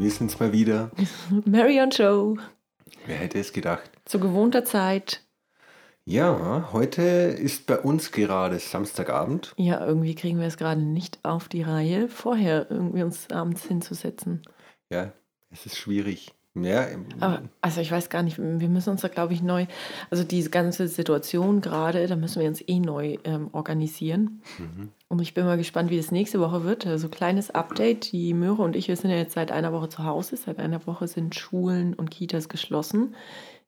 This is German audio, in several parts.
Wir sind's mal wieder. Mary und Joe. Wer hätte es gedacht? Zu gewohnter Zeit. Ja, heute ist bei uns gerade Samstagabend. Ja, irgendwie kriegen wir es gerade nicht auf die Reihe, vorher irgendwie uns abends hinzusetzen. Ja, es ist schwierig. Ja, Aber, also ich weiß gar nicht, wir müssen uns da, glaube ich, neu, also diese ganze Situation gerade, da müssen wir uns eh neu ähm, organisieren. Und ich bin mal gespannt, wie das nächste Woche wird. Also kleines Update, die Möhre und ich, wir sind ja jetzt seit einer Woche zu Hause. Seit einer Woche sind Schulen und Kitas geschlossen.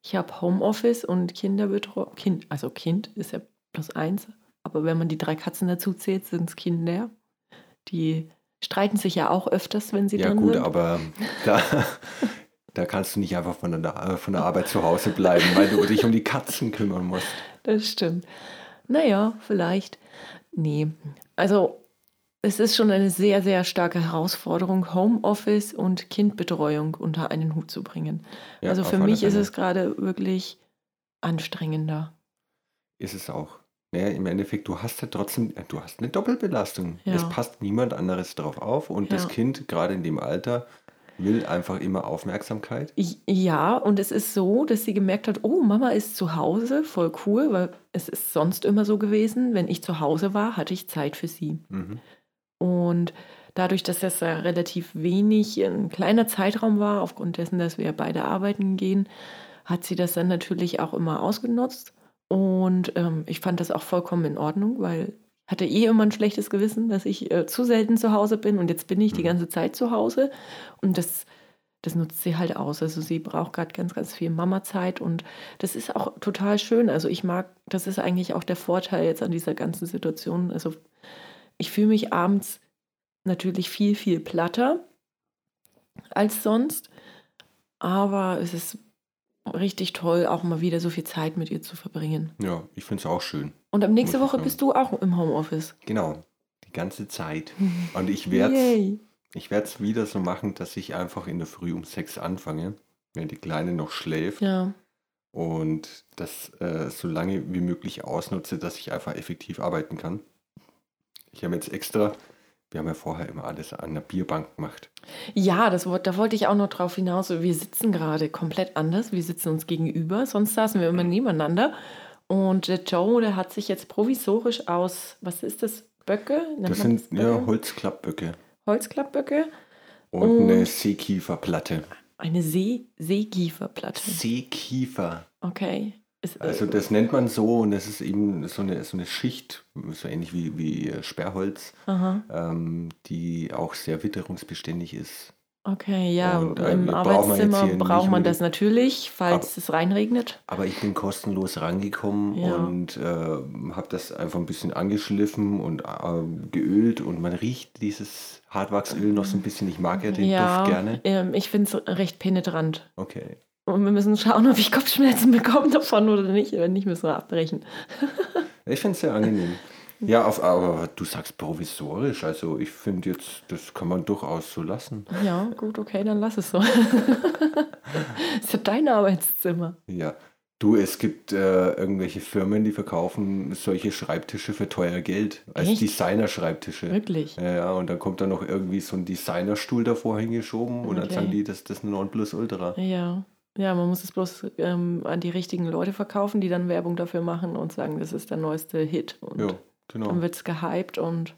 Ich habe Homeoffice und Kinderbetreuung. Kind, also Kind ist ja plus eins. Aber wenn man die drei Katzen dazu zählt, sind es Kinder. Die streiten sich ja auch öfters, wenn sie ja drin gut, sind. aber da, da kannst du nicht einfach von der, von der Arbeit zu Hause bleiben, weil du dich um die Katzen kümmern musst. Das stimmt. Naja, vielleicht. Nee. Also, es ist schon eine sehr, sehr starke Herausforderung, Homeoffice und Kindbetreuung unter einen Hut zu bringen. Ja, also für mich ist es gerade wirklich anstrengender. Ist es auch. Naja, im Endeffekt, du hast ja trotzdem, du hast eine Doppelbelastung. Ja. Es passt niemand anderes drauf auf und das Ja. Kind, gerade in dem Alter, will einfach immer Aufmerksamkeit. Ja, und es ist so, dass sie gemerkt hat, oh, Mama ist zu Hause, voll cool, weil es ist sonst immer so gewesen, wenn ich zu Hause war, hatte ich Zeit für sie. Mhm. Und dadurch, dass das relativ wenig, ein kleiner Zeitraum war, aufgrund dessen, dass wir beide arbeiten gehen, hat sie das dann natürlich auch immer ausgenutzt. Und ähm, ich fand das auch vollkommen in Ordnung, weil hatte eh immer ein schlechtes Gewissen, dass ich äh, zu selten zu Hause bin und jetzt bin ich die Mhm. ganze Zeit zu Hause. Und das, das nutzt sie halt aus. Also sie braucht gerade ganz, ganz viel Mama-Zeit und das ist auch total schön. Also ich mag, das ist eigentlich auch der Vorteil jetzt an dieser ganzen Situation. Also ich fühle mich abends natürlich viel, viel platter als sonst. Aber es ist richtig toll, auch mal wieder so viel Zeit mit ihr zu verbringen. Ja, ich finde es auch schön. Und ab nächste Woche bist du auch im Homeoffice. Genau, die ganze Zeit. Und ich werde es wieder so machen, dass ich einfach in der Früh um sechs anfange, wenn die Kleine noch schläft. Ja, Und das äh, so lange wie möglich ausnutze, dass ich einfach effektiv arbeiten kann. Ich habe jetzt extra, wir haben ja vorher immer alles an der Bierbank gemacht. ja das, da wollte ich auch noch drauf hinaus. Wir sitzen gerade komplett anders. Wir sitzen uns gegenüber. Sonst saßen wir immer nebeneinander. Und der Joe, der hat sich jetzt provisorisch aus, was ist das? Böcke? Nennt Das sind Böcke? ja Holzklappböcke Holzklappböcke. und Und- eine Seekieferplatte. Eine See Seekieferplatte. Seekiefer. Okay. Ist, äh, Also das nennt man so und das ist eben so eine, so eine Schicht, so ähnlich wie, wie äh, Sperrholz, ähm, die auch sehr witterungsbeständig ist. Okay, ja, Und, im äh, man jetzt Arbeitszimmer hier braucht man das natürlich, falls es reinregnet. Aber ich bin kostenlos rangekommen Ja. und äh, habe das einfach ein bisschen angeschliffen und äh, geölt und man riecht dieses Hartwachsöl noch so ein bisschen. Ich mag ja den ja, Duft gerne. ähm, ich finde es recht penetrant. Okay. Und wir müssen schauen, ob ich Kopfschmerzen bekomme davon oder nicht. Wenn nicht, müssen wir abbrechen. Ich finde es sehr angenehm. Ja, auf, aber du sagst provisorisch. Also ich finde jetzt, das kann man durchaus so lassen. Ja, gut, okay, dann lass es so. ist ja dein Arbeitszimmer. Ja. Du, es gibt äh, irgendwelche Firmen, die verkaufen solche Schreibtische für teuer Geld. Als? Designer-Schreibtische. Wirklich. Ja, ja, und dann kommt da noch irgendwie so ein Designerstuhl davor hingeschoben und dann Okay. sagen die, das, das ist ein Nonplusultra. Ja. Ja, man muss es bloß ähm, an die richtigen Leute verkaufen, die dann Werbung dafür machen und sagen, das ist der neueste Hit. Und Ja, genau. dann wird es gehypt und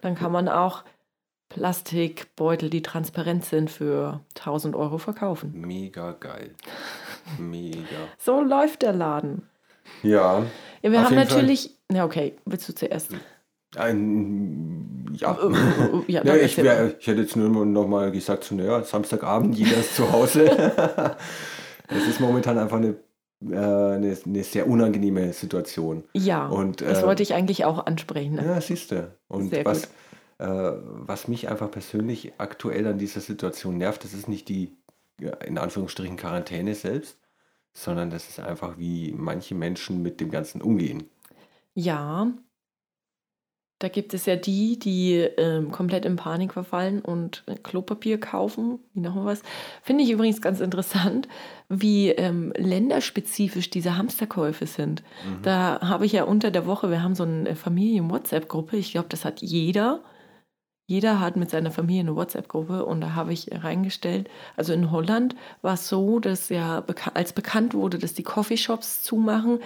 dann kann man auch Plastikbeutel, die transparent sind, für 1000 Euro verkaufen. Mega geil. Mega. So läuft der Laden. Ja, Ja, wir haben Fall. natürlich. Ja, okay, willst du zuerst? ein, ja. Äh, äh, ja, Ja, dann ich, wär, ich hätte jetzt nur noch mal gesagt, so, naja, Samstagabend, jeder ist zu Hause. Es ist momentan einfach eine, eine, eine sehr unangenehme Situation. Ja, Und, das äh, wollte ich eigentlich auch ansprechen. Ne? Ja, siehst du. Und Sehr was, äh, was mich einfach persönlich aktuell an dieser Situation nervt, das ist nicht die, in Anführungsstrichen, Quarantäne selbst, sondern das ist einfach, wie manche Menschen mit dem Ganzen umgehen. Ja, Da gibt es ja die, die ähm, komplett in Panik verfallen und äh, Klopapier kaufen, wie noch was. Finde ich übrigens ganz interessant, wie ähm, länderspezifisch diese Hamsterkäufe sind. Mhm. Da habe ich ja unter der Woche, wir haben so eine Familien-WhatsApp-Gruppe, ich glaube, das hat jeder. jeder hat mit seiner Familie eine WhatsApp-Gruppe und da habe ich reingestellt, also in Holland war es so, dass ja als bekannt wurde, dass die Coffeeshops zumachen,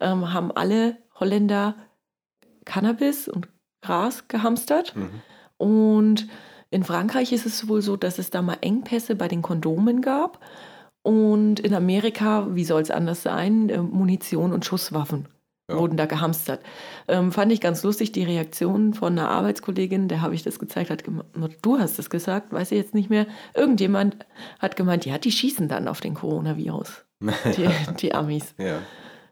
ähm, haben alle Holländer Cannabis und Gras gehamstert. Mhm. Und in Frankreich ist es wohl so, dass es da mal Engpässe bei den Kondomen gab. Und in Amerika, wie soll es anders sein, äh, Munition und Schusswaffen ja. wurden da gehamstert. Ähm, fand ich ganz lustig, die Reaktion von einer Arbeitskollegin, der habe ich das gezeigt, hat gemeint, du hast es gesagt, weiß ich jetzt nicht mehr. Irgendjemand hat gemeint, ja, die schießen dann auf den Coronavirus. Die, die Amis. Ja.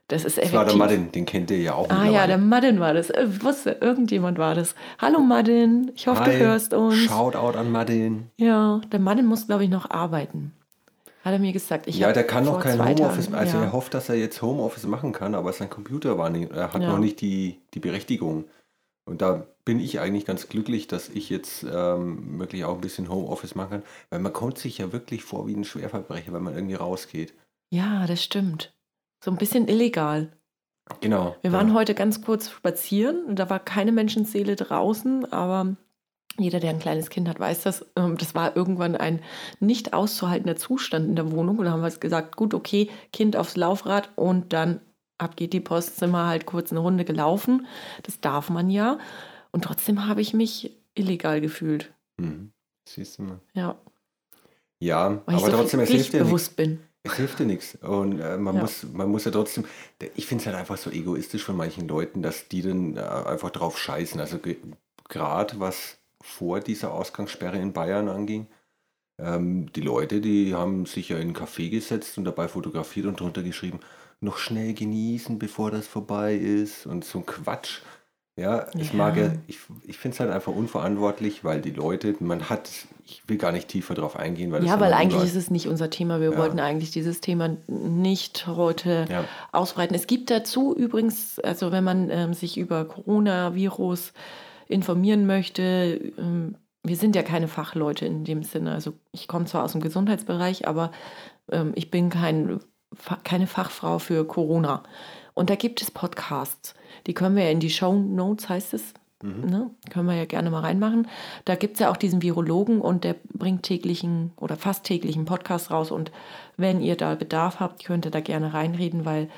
Das ist effektiv. Das war der Madden, den kennt ihr ja auch. Ah ja, der Madden war das. Ich äh, wusste, irgendjemand war das. Hallo Madden, ich hoffe, Hi. du hörst uns. Shoutout an Madden. Ja, der Madden muss, glaube ich, noch arbeiten. Hat er mir gesagt. Ich ja, der kann noch kein Homeoffice, also ja. er hofft, dass er jetzt Homeoffice machen kann, aber sein Computer war nicht, er hat ja. noch nicht die, die Berechtigung. Und da bin ich eigentlich ganz glücklich, dass ich jetzt ähm, wirklich auch ein bisschen Homeoffice machen kann, weil man kommt sich ja wirklich vor wie ein Schwerverbrecher, wenn man irgendwie rausgeht. Ja, das stimmt. So ein bisschen illegal. Genau. Wir waren ja. heute ganz kurz spazieren und da war keine Menschenseele draußen, aber jeder, der ein kleines Kind hat, weiß das. Ähm, das war irgendwann ein nicht auszuhaltender Zustand in der Wohnung. Und da haben wir gesagt, gut, okay, Kind aufs Laufrad und dann ab geht die Post, sind wir halt kurz eine Runde gelaufen. Das darf man ja. Und trotzdem habe ich mich illegal gefühlt. Hm. Siehst du mal. Ja. Ja, Weil aber so trotzdem, es hilft dir bewusst bin. Es hilft dir nichts. Und äh, man, ja. muss, man muss ja trotzdem, ich finde es halt einfach so egoistisch von manchen Leuten, dass die dann äh, einfach drauf scheißen. Also gerade was vor dieser Ausgangssperre in Bayern anging. Ähm, die Leute, die haben sich ja in einen Café gesetzt und dabei fotografiert und drunter geschrieben, noch schnell genießen, bevor das vorbei ist und so ein Quatsch. Ja, ich ja. mag ja, ich, ich finde es halt einfach unverantwortlich, weil die Leute, man hat, ich will gar nicht tiefer drauf eingehen, weil Ja, weil eigentlich ist es nicht unser Thema. Wir ja. wollten eigentlich dieses Thema nicht heute ja. ausbreiten. Es gibt dazu übrigens, also wenn man ähm, sich über Coronavirus informieren möchte. Ähm, wir sind ja keine Fachleute in dem Sinne. Also ich komme zwar aus dem Gesundheitsbereich, aber ähm, ich bin kein, keine Fachfrau für Corona. Und da gibt es Podcasts. Die können wir ja in die Show Notes, heißt es. Mhm. Ne? Können wir ja gerne mal reinmachen. Da gibt es ja auch diesen Virologen und der bringt täglichen oder fast täglichen Podcast raus. Und wenn ihr da Bedarf habt, könnt ihr da gerne reinreden, weil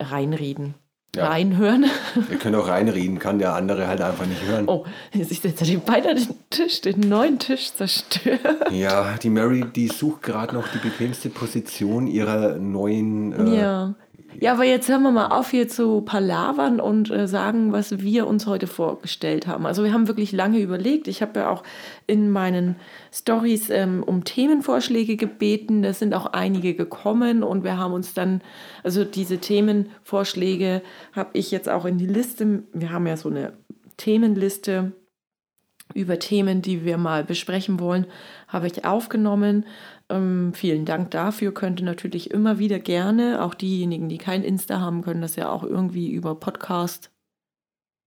reinreden ja. reinhören. Wir können auch reinreden, kann der andere halt einfach nicht hören. Oh, ich setze den beinahe den Tisch, den neuen Tisch zerstören. Ja, die Mary, die sucht gerade noch die bequemste Position ihrer neuen äh, ja. Ja, aber jetzt hören wir mal auf, hier zu palavern und äh, sagen, was wir uns heute vorgestellt haben. Also wir haben wirklich lange überlegt. Ich habe ja auch in meinen Stories ähm, um Themenvorschläge gebeten. Da sind auch einige gekommen und wir haben uns dann, also diese Themenvorschläge habe ich jetzt auch in die Liste. Wir haben ja so eine Themenliste über Themen, die wir mal besprechen wollen, habe ich aufgenommen. Ähm, vielen Dank dafür. Könnte natürlich immer wieder gerne, auch diejenigen, die kein Insta haben, können das ja auch irgendwie über Podcast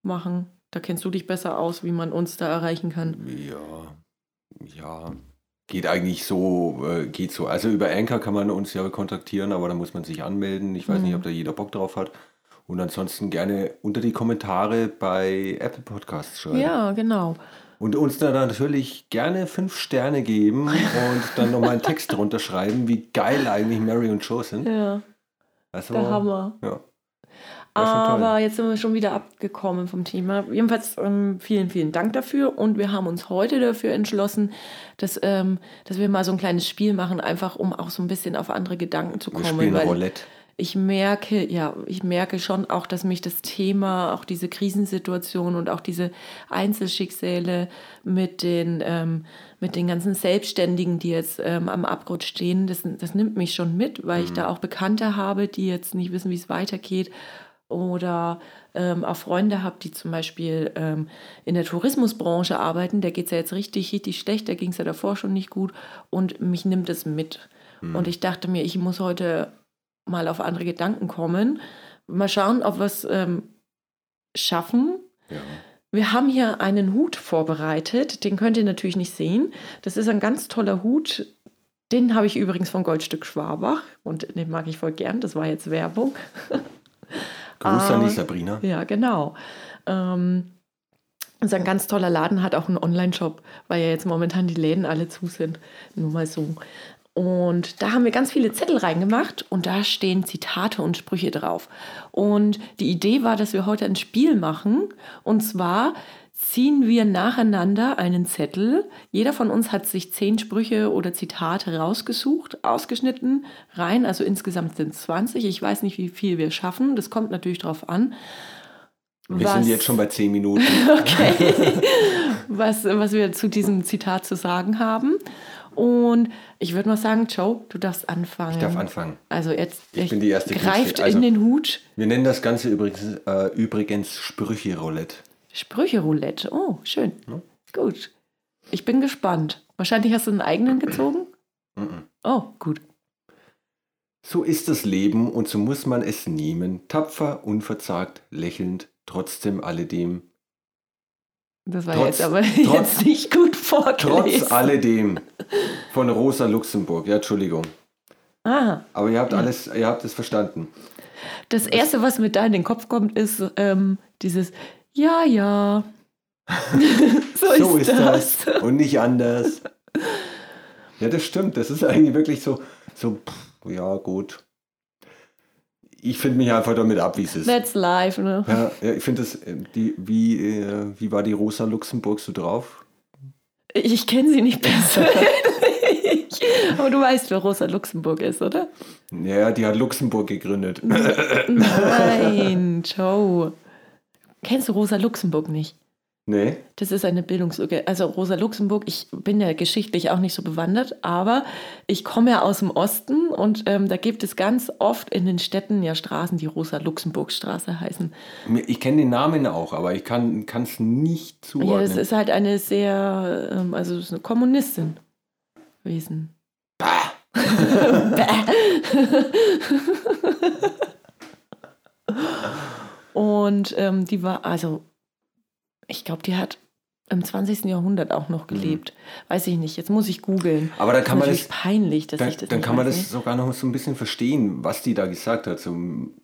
machen. Da kennst du dich besser aus, wie man uns da erreichen kann. Ja, ja. Geht eigentlich so, äh, geht so. Also über Anchor kann man uns ja kontaktieren, aber da muss man sich anmelden. Ich weiß mhm. nicht, ob da jeder Bock drauf hat. Und ansonsten gerne unter die Kommentare bei Apple Podcasts schreiben. Ja, genau. Und uns dann natürlich gerne fünf Sterne geben und dann nochmal einen Text drunter schreiben, wie geil eigentlich Mary und Joe sind. Ja. Also, der Hammer. Ja. Aber jetzt sind wir schon wieder abgekommen vom Thema. Jedenfalls ähm, vielen, vielen Dank dafür. Und wir haben uns heute dafür entschlossen, dass, ähm, dass wir mal so ein kleines Spiel machen, einfach um auch so ein bisschen auf andere Gedanken zu kommen. Wir spielen weil, Roulette ich merke, ja, ich merke schon auch, dass mich das Thema, auch diese Krisensituation und auch diese Einzelschicksale mit den, ähm, mit den ganzen Selbstständigen, die jetzt ähm, am Abgrund stehen, das, das nimmt mich schon mit, weil mhm. ich da auch Bekannte habe, die jetzt nicht wissen, wie es weitergeht oder ähm, auch Freunde habe, die zum Beispiel ähm, in der Tourismusbranche arbeiten, der geht es ja jetzt richtig, richtig schlecht, da ging es ja davor schon nicht gut und mich nimmt es mit. Mhm. Und ich dachte mir, ich muss heute mal auf andere Gedanken kommen. Mal schauen, ob wir es ähm, schaffen. Ja. Wir haben hier einen Hut vorbereitet, den könnt ihr natürlich nicht sehen. Das ist ein ganz toller Hut. Den habe ich übrigens von Goldstück Schwabach und den mag ich voll gern. Das war jetzt Werbung. Grüße an die Sabrina. Ja, genau. Ähm, ist ein ganz toller Laden, hat auch einen Online-Shop, weil ja jetzt momentan die Läden alle zu sind. Nur mal so. Und da haben wir ganz viele Zettel reingemacht und da stehen Zitate und Sprüche drauf. Und die Idee war, dass wir heute ein Spiel machen. Und zwar ziehen wir nacheinander einen Zettel. Jeder von uns hat sich zehn Sprüche oder Zitate rausgesucht, ausgeschnitten, rein. Also insgesamt sind es 20. Ich weiß nicht, wie viel wir schaffen. Das kommt natürlich drauf an. Wir was, sind jetzt schon bei zehn Minuten. okay. was, was wir zu diesem Zitat zu sagen haben. Und ich würde mal sagen, Joe, du darfst anfangen. Ich darf anfangen. Also jetzt ich bin die erste greift also, in den Hut. Wir nennen das Ganze übrigens, äh, übrigens Sprüche-Roulette. Sprüche-Roulette, oh, schön. Ja. Gut. Ich bin gespannt. Wahrscheinlich hast du einen eigenen gezogen? oh, gut. So ist das Leben und so muss man es nehmen, tapfer, unverzagt, lächelnd, trotzdem alledem. Das war trotz, jetzt aber trotz, jetzt nicht gut vorgelesen. Trotz alledem. Von Rosa Luxemburg. Ja, Entschuldigung. Ah. Aber ihr habt alles, ihr habt es verstanden. Das Erste, was mir da in den Kopf kommt, ist ähm, dieses Ja, ja. so, so, ist, ist das. das. Und nicht anders. Ja, das stimmt. Das ist eigentlich wirklich so, so pff, ja, gut ich finde mich einfach damit ab, wie es ist. That's life, ne? Ja, ja ich finde das, äh, die, wie, äh, wie war die Rosa Luxemburg so drauf? Ich kenne sie nicht persönlich. Aber du weißt, wer Rosa Luxemburg ist, oder? Ja, die hat Luxemburg gegründet. Nein, Joe. Kennst du Rosa Luxemburg nicht? Nee. Das ist eine Bildungslücke. Also Rosa Luxemburg, ich bin ja geschichtlich auch nicht so bewandert, aber ich komme ja aus dem Osten und ähm, da gibt es ganz oft in den Städten ja Straßen, die Rosa Luxemburg Straße heißen. Ich kenne den Namen auch, aber ich kann es nicht zuordnen. Ja, das ist halt eine sehr, ähm, also eine Kommunistin gewesen. Bah. und ähm, die war, also ich glaube, die hat im 20. Jahrhundert auch noch gelebt. Mhm. Weiß ich nicht. Jetzt muss ich googeln. Aber dann kann das man das peinlich, dass dann, ich das Dann kann man das nicht. sogar noch so ein bisschen verstehen, was die da gesagt hat. So,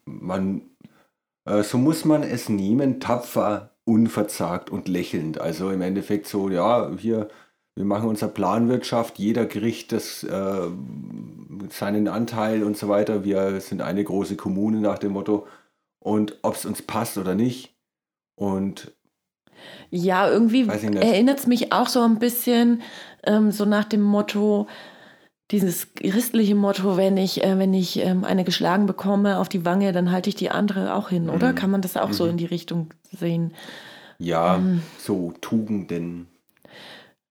man, äh, so muss man es nehmen, tapfer, unverzagt und lächelnd. Also im Endeffekt so, ja, hier, wir machen unsere Planwirtschaft, jeder kriegt das, äh, seinen Anteil und so weiter. Wir sind eine große Kommune nach dem Motto. Und ob es uns passt oder nicht. Und ja, irgendwie erinnert es mich auch so ein bisschen ähm, so nach dem Motto, dieses christliche Motto, wenn ich, äh, wenn ich ähm, eine geschlagen bekomme auf die Wange, dann halte ich die andere auch hin, oder? Mhm. Kann man das auch mhm. so in die Richtung sehen? Ja, ähm, so Tugenden.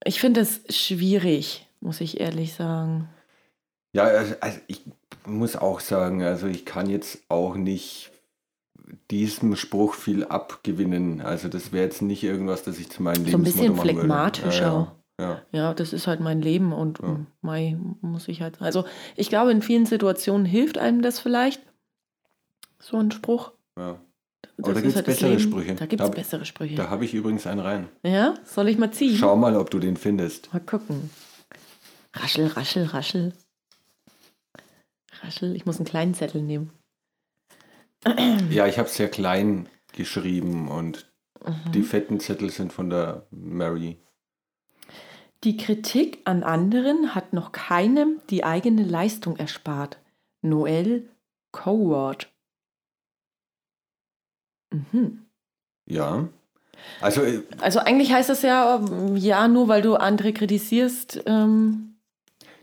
Ich finde es schwierig, muss ich ehrlich sagen. Ja, also, also ich muss auch sagen, also ich kann jetzt auch nicht diesem Spruch viel abgewinnen. Also das wäre jetzt nicht irgendwas, das ich zu meinem Leben So ein bisschen phlegmatischer. Ja, ja. ja, das ist halt mein Leben und ja. Mai muss ich halt. Also ich glaube, in vielen Situationen hilft einem das vielleicht. So ein Spruch. Ja. Aber da gibt es halt bessere Sprüche. Da gibt es bessere Sprüche. Da habe ich übrigens einen rein. Ja? Soll ich mal ziehen? Schau mal, ob du den findest. Mal gucken. Raschel, raschel, raschel. Raschel. Ich muss einen kleinen Zettel nehmen. Ja, ich habe es sehr klein geschrieben und mhm. die fetten Zettel sind von der Mary. Die Kritik an anderen hat noch keinem die eigene Leistung erspart. Noel Coward. Mhm. Ja. Also, äh, also eigentlich heißt das ja, ja, nur weil du andere kritisierst, ähm,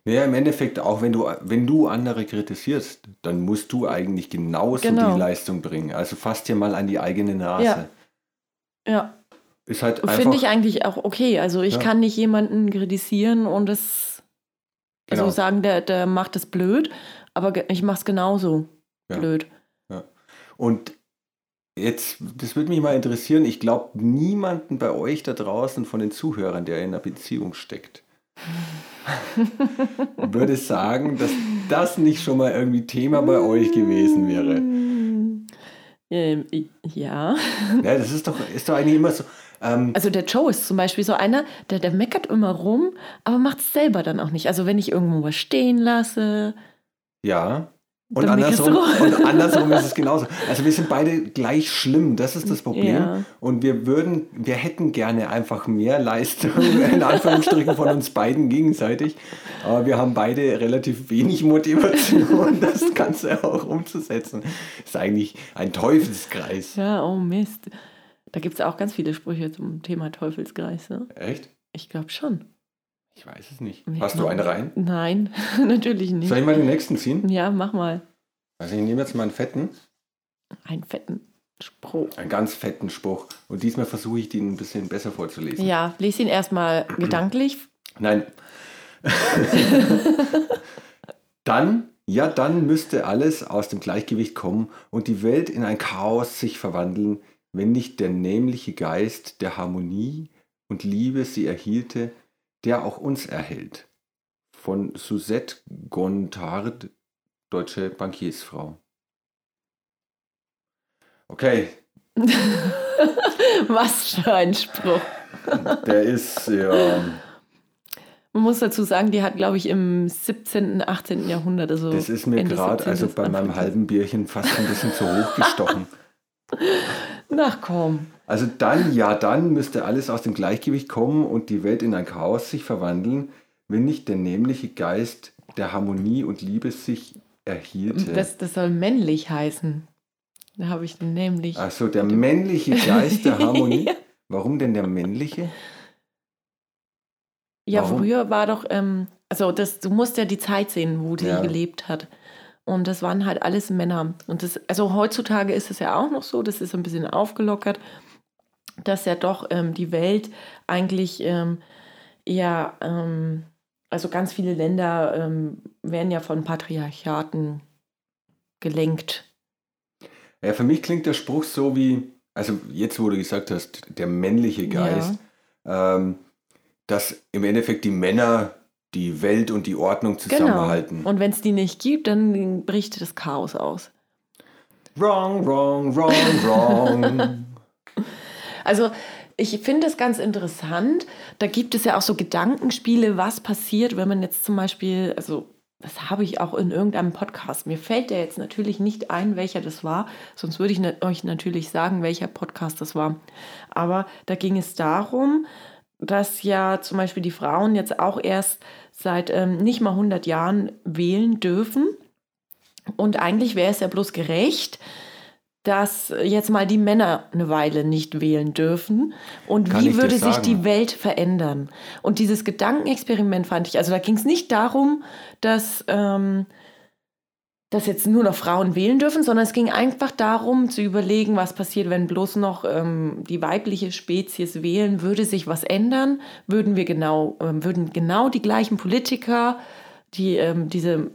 naja, im Endeffekt, auch wenn du, wenn du andere kritisierst, dann musst du eigentlich genauso genau. die Leistung bringen. Also fass dir mal an die eigene Nase. Ja. ja. Ist halt Finde ich eigentlich auch okay. Also ich ja. kann nicht jemanden kritisieren und es also genau. also sagen, der, der macht es blöd, aber ich mache es genauso ja. blöd. Ja. Und jetzt, das würde mich mal interessieren, ich glaube niemanden bei euch da draußen von den Zuhörern, der in einer Beziehung steckt würde sagen, dass das nicht schon mal irgendwie Thema bei euch gewesen wäre. Ähm, ja. Ja, das ist doch, ist doch eigentlich immer so. Ähm, also der Joe ist zum Beispiel so einer, der, der meckert immer rum, aber macht es selber dann auch nicht. Also wenn ich irgendwo was stehen lasse. Ja. Und andersrum, und andersrum ist es genauso. Also wir sind beide gleich schlimm, das ist das Problem. Ja. Und wir würden, wir hätten gerne einfach mehr Leistung, in Anführungsstrichen, von uns beiden gegenseitig. Aber wir haben beide relativ wenig Motivation, das Ganze auch umzusetzen. Ist eigentlich ein Teufelskreis. Ja, oh Mist. Da gibt es auch ganz viele Sprüche zum Thema Teufelskreis. Ne? Echt? Ich glaube schon. Ich weiß es nicht. Hast du eine rein? Nein, natürlich nicht. Soll ich mal den nächsten ziehen? Ja, mach mal. Also ich nehme jetzt mal einen fetten. Einen fetten Spruch. Einen ganz fetten Spruch. Und diesmal versuche ich den ein bisschen besser vorzulesen. Ja, lese ihn erstmal gedanklich. Nein. dann, ja, dann müsste alles aus dem Gleichgewicht kommen und die Welt in ein Chaos sich verwandeln, wenn nicht der nämliche Geist der Harmonie und Liebe sie erhielte, der auch uns erhält. Von Suzette Gontard, deutsche Bankiersfrau. Okay. Was für ein Spruch. Der ist ja. Man muss dazu sagen, die hat, glaube ich, im 17., 18. Jahrhundert. Also das ist mir gerade, also bei meinem halben Bierchen, fast ein bisschen zu hoch gestochen. Na komm. Also dann, ja, dann müsste alles aus dem Gleichgewicht kommen und die Welt in ein Chaos sich verwandeln, wenn nicht der nämliche Geist der Harmonie und Liebe sich erhielte. Das, das soll männlich heißen. Da habe ich den nämlich. Ach so, der männliche Geist der Harmonie. Warum denn der männliche? Ja, Warum? früher war doch, ähm, also das, du musst ja die Zeit sehen, wo die ja. gelebt hat. Und das waren halt alles Männer. Und das, also heutzutage ist es ja auch noch so, das ist ein bisschen aufgelockert, dass ja doch ähm, die Welt eigentlich ähm, eher, ähm, also ganz viele Länder ähm, werden ja von Patriarchaten gelenkt. Ja, für mich klingt der Spruch so wie, also jetzt, wo du gesagt hast, der männliche Geist, ja. Ähm, dass im Endeffekt die Männer die Welt und die Ordnung genau. zusammenhalten. Genau. Und wenn es die nicht gibt, dann bricht das Chaos aus. Wrong, wrong, wrong, wrong. also ich finde es ganz interessant. Da gibt es ja auch so Gedankenspiele, was passiert, wenn man jetzt zum Beispiel, also das habe ich auch in irgendeinem Podcast. Mir fällt der jetzt natürlich nicht ein, welcher das war, sonst würde ich euch natürlich sagen, welcher Podcast das war. Aber da ging es darum, dass ja zum Beispiel die Frauen jetzt auch erst seit ähm, nicht mal 100 Jahren wählen dürfen. Und eigentlich wäre es ja bloß gerecht, dass jetzt mal die Männer eine Weile nicht wählen dürfen. Und Kann wie würde sich die Welt verändern? Und dieses Gedankenexperiment fand ich, also da ging es nicht darum, dass ähm, dass jetzt nur noch Frauen wählen dürfen, sondern es ging einfach darum zu überlegen, was passiert, wenn bloß noch ähm, die weibliche Spezies wählen, würde sich was ändern, würden wir genau, ähm, würden genau die gleichen Politiker, die ähm, diese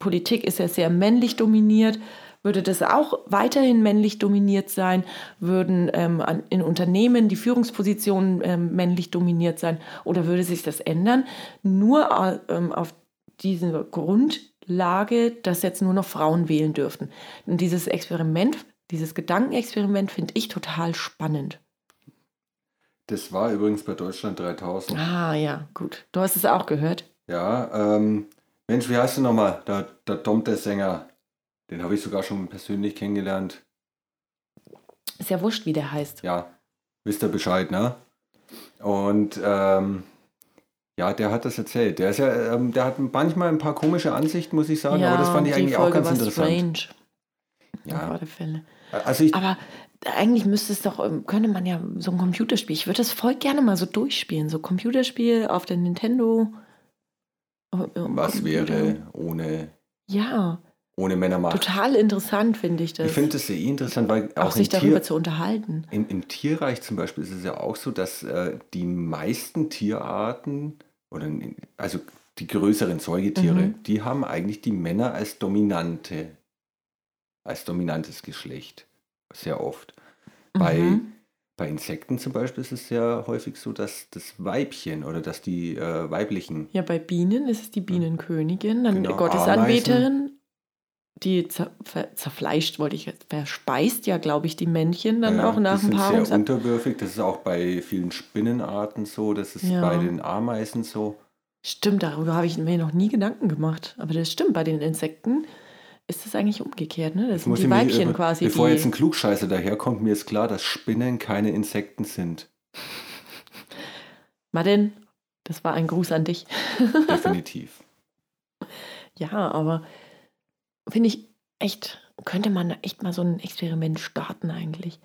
Politik ist ja sehr männlich dominiert, würde das auch weiterhin männlich dominiert sein, würden ähm, an, in Unternehmen die Führungspositionen ähm, männlich dominiert sein? Oder würde sich das ändern? Nur äh, auf diesen Grund Lage, dass jetzt nur noch Frauen wählen dürften. Und dieses Experiment, dieses Gedankenexperiment finde ich total spannend. Das war übrigens bei Deutschland 3000. Ah ja, gut. Du hast es auch gehört. Ja, ähm, Mensch, wie heißt du nochmal? Der, der Tom, der Sänger. Den habe ich sogar schon persönlich kennengelernt. Ist ja wurscht, wie der heißt. Ja, wisst ihr Bescheid, ne? Und ähm, ja, der hat das erzählt. Der ist ja, ähm, der hat manchmal ein paar komische Ansichten, muss ich sagen, ja, aber das fand ich eigentlich Folge auch ganz interessant. Strange. Ja. Auf alle Fälle. Also ich, aber eigentlich müsste es doch, ähm, könnte man ja so ein Computerspiel, ich würde das voll gerne mal so durchspielen, so Computerspiel auf der Nintendo. Was Computer. wäre ohne. Ja. Ohne Männermacht. Total interessant finde ich das. Ich finde das sehr interessant, weil auch, auch sich darüber Tier, zu unterhalten. In, Im Tierreich zum Beispiel ist es ja auch so, dass äh, die meisten Tierarten oder also die größeren Säugetiere, mhm. die haben eigentlich die Männer als dominante, als dominantes Geschlecht. Sehr oft. Mhm. Bei, bei Insekten zum Beispiel ist es sehr häufig so, dass das Weibchen oder dass die äh, weiblichen. Ja, bei Bienen ist es die Bienenkönigin, dann genau, Gottesanbeterin die zer zerfleischt, wollte ich jetzt, verspeist ja, glaube ich, die Männchen dann ja, auch nach dem Paarungsakt. Die sind sehr unterwürfig, das ist auch bei vielen Spinnenarten so, das ist ja. bei den Ameisen so. Stimmt, darüber habe ich mir noch nie Gedanken gemacht. Aber das stimmt, bei den Insekten ist das eigentlich umgekehrt, ne? Das sind muss die mich Weibchen über- quasi. Bevor jetzt ein Klugscheißer daherkommt, mir ist klar, dass Spinnen keine Insekten sind. Martin, das war ein Gruß an dich. Definitiv. Ja, aber finde ich echt, könnte man echt mal so ein Experiment starten eigentlich.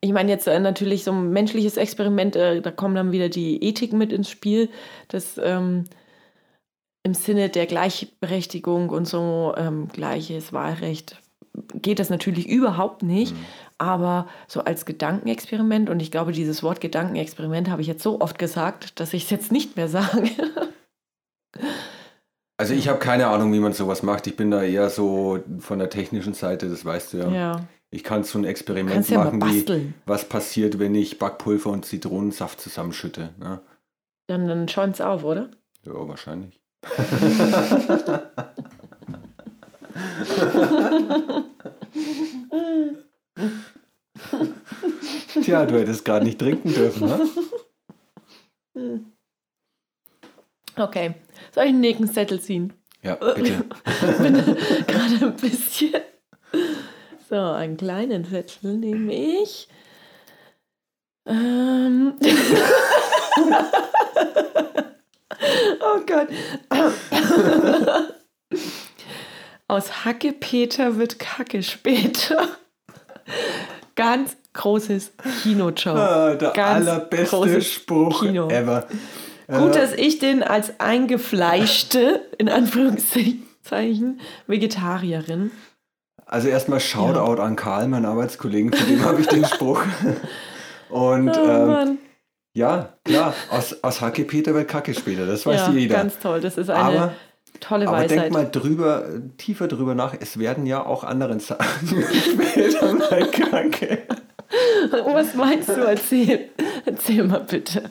Ich meine jetzt äh, natürlich so ein menschliches Experiment, äh, da kommen dann wieder die Ethik mit ins Spiel, das ähm, im Sinne der Gleichberechtigung und so ähm, gleiches Wahlrecht geht das natürlich überhaupt nicht, Mhm. aber so als Gedankenexperiment und ich glaube, dieses Wort Gedankenexperiment habe ich jetzt so oft gesagt, dass ich es jetzt nicht mehr sage. Also ich habe keine Ahnung, wie man sowas macht. Ich bin da eher so von der technischen Seite, das weißt du ja. ja, Ich kann so ein Experiment ja machen, wie was passiert, wenn ich Backpulver und Zitronensaft zusammenschütte. Ne? Dann, dann schäumt's auf, oder? Ja, wahrscheinlich. Tja, du hättest gerade nicht trinken dürfen, ne? Okay. Soll ich den nächsten Zettel ziehen? Ja, bitte. Ich bin gerade ein bisschen. So, einen kleinen Zettel nehme ich. Ähm. oh Gott. Aus Hackepeter wird Kacke später. Ganz großes Kinojoke. Ah, der Ganz allerbeste Spruch Kino. ever. Gut, Äh, dass ich den als eingefleischte, in Anführungszeichen, Vegetarierin. Also erstmal Shoutout an Karl, meinen Arbeitskollegen, von dem habe ich den Spruch. Und Oh ähm, Mann. ja, klar, aus, aus Hacke Peter wird Kacke später, das weiß ja, jeder. ganz toll. Das ist eine aber tolle aber Weisheit. denk mal drüber, tiefer drüber nach, es werden ja auch anderen Sachen später mal Kacke. Was meinst du? Erzähl. Erzähl mal bitte.